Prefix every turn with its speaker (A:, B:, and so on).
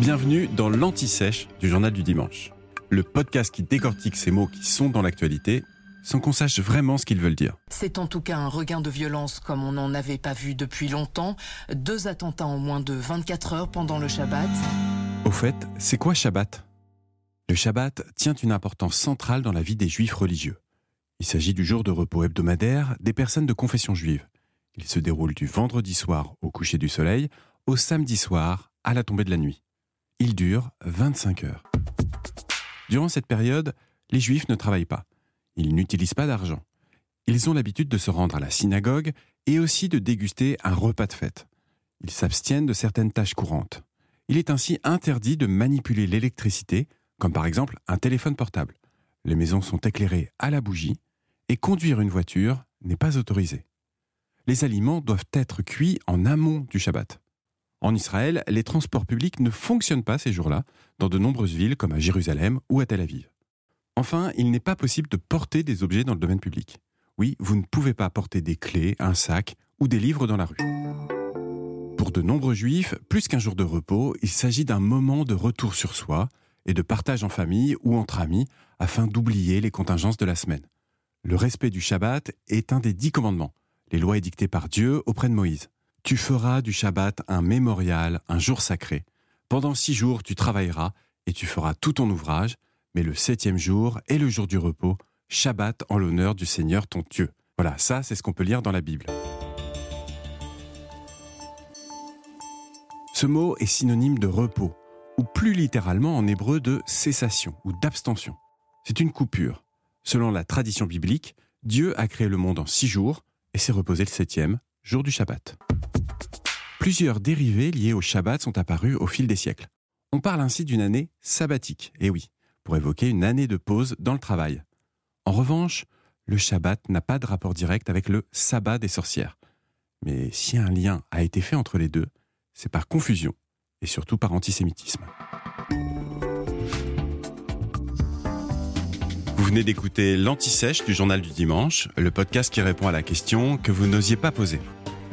A: Bienvenue dans l'Anti-Sèche du Journal du Dimanche, le podcast qui décortique ces mots qui sont dans l'actualité sans qu'on sache vraiment ce qu'ils veulent dire.
B: C'est en tout cas un regain de violence comme on n'en avait pas vu depuis longtemps. Deux attentats en moins de 24 heures pendant le Shabbat.
A: Au fait, c'est quoi Shabbat? Le Shabbat tient une importance centrale dans la vie des juifs religieux. Il s'agit du jour de repos hebdomadaire des personnes de confession juive. Il se déroule du vendredi soir au coucher du soleil au samedi soir à la tombée de la nuit. Il dure 25 heures. Durant cette période, les juifs ne travaillent pas. Ils n'utilisent pas d'argent. Ils ont l'habitude de se rendre à la synagogue et aussi de déguster un repas de fête. Ils s'abstiennent de certaines tâches courantes. Il est ainsi interdit de manipuler l'électricité, comme par exemple un téléphone portable. Les maisons sont éclairées à la bougie et conduire une voiture n'est pas autorisé. Les aliments doivent être cuits en amont du Shabbat. En Israël, les transports publics ne fonctionnent pas ces jours-là dans de nombreuses villes comme à Jérusalem ou à Tel Aviv. Enfin, il n'est pas possible de porter des objets dans le domaine public. Oui, vous ne pouvez pas porter des clés, un sac ou des livres dans la rue. Pour de nombreux juifs, plus qu'un jour de repos, il s'agit d'un moment de retour sur soi et de partage en famille ou entre amis afin d'oublier les contingences de la semaine. Le respect du Shabbat est un des dix commandements, les lois édictées par Dieu auprès de Moïse. Tu feras du Shabbat un mémorial, un jour sacré. Pendant six jours, tu travailleras et tu feras tout ton ouvrage, mais le septième jour est le jour du repos, Shabbat en l'honneur du Seigneur ton Dieu. Voilà, ça c'est ce qu'on peut lire dans la Bible. Ce mot est synonyme de repos, ou plus littéralement en hébreu de cessation ou d'abstention. C'est une coupure. Selon la tradition biblique, Dieu a créé le monde en six jours et s'est reposé le septième, jour du Shabbat. Plusieurs dérivés liés au Shabbat sont apparus au fil des siècles. On parle ainsi d'une année sabbatique, et oui, pour évoquer une année de pause dans le travail. En revanche, le Shabbat n'a pas de rapport direct avec le sabbat des sorcières. Mais si un lien a été fait entre les deux, c'est par confusion et surtout par antisémitisme. Vous venez d'écouter l'Anti-Sèche du Journal du Dimanche, le podcast qui répond à la question que vous n'osiez pas poser.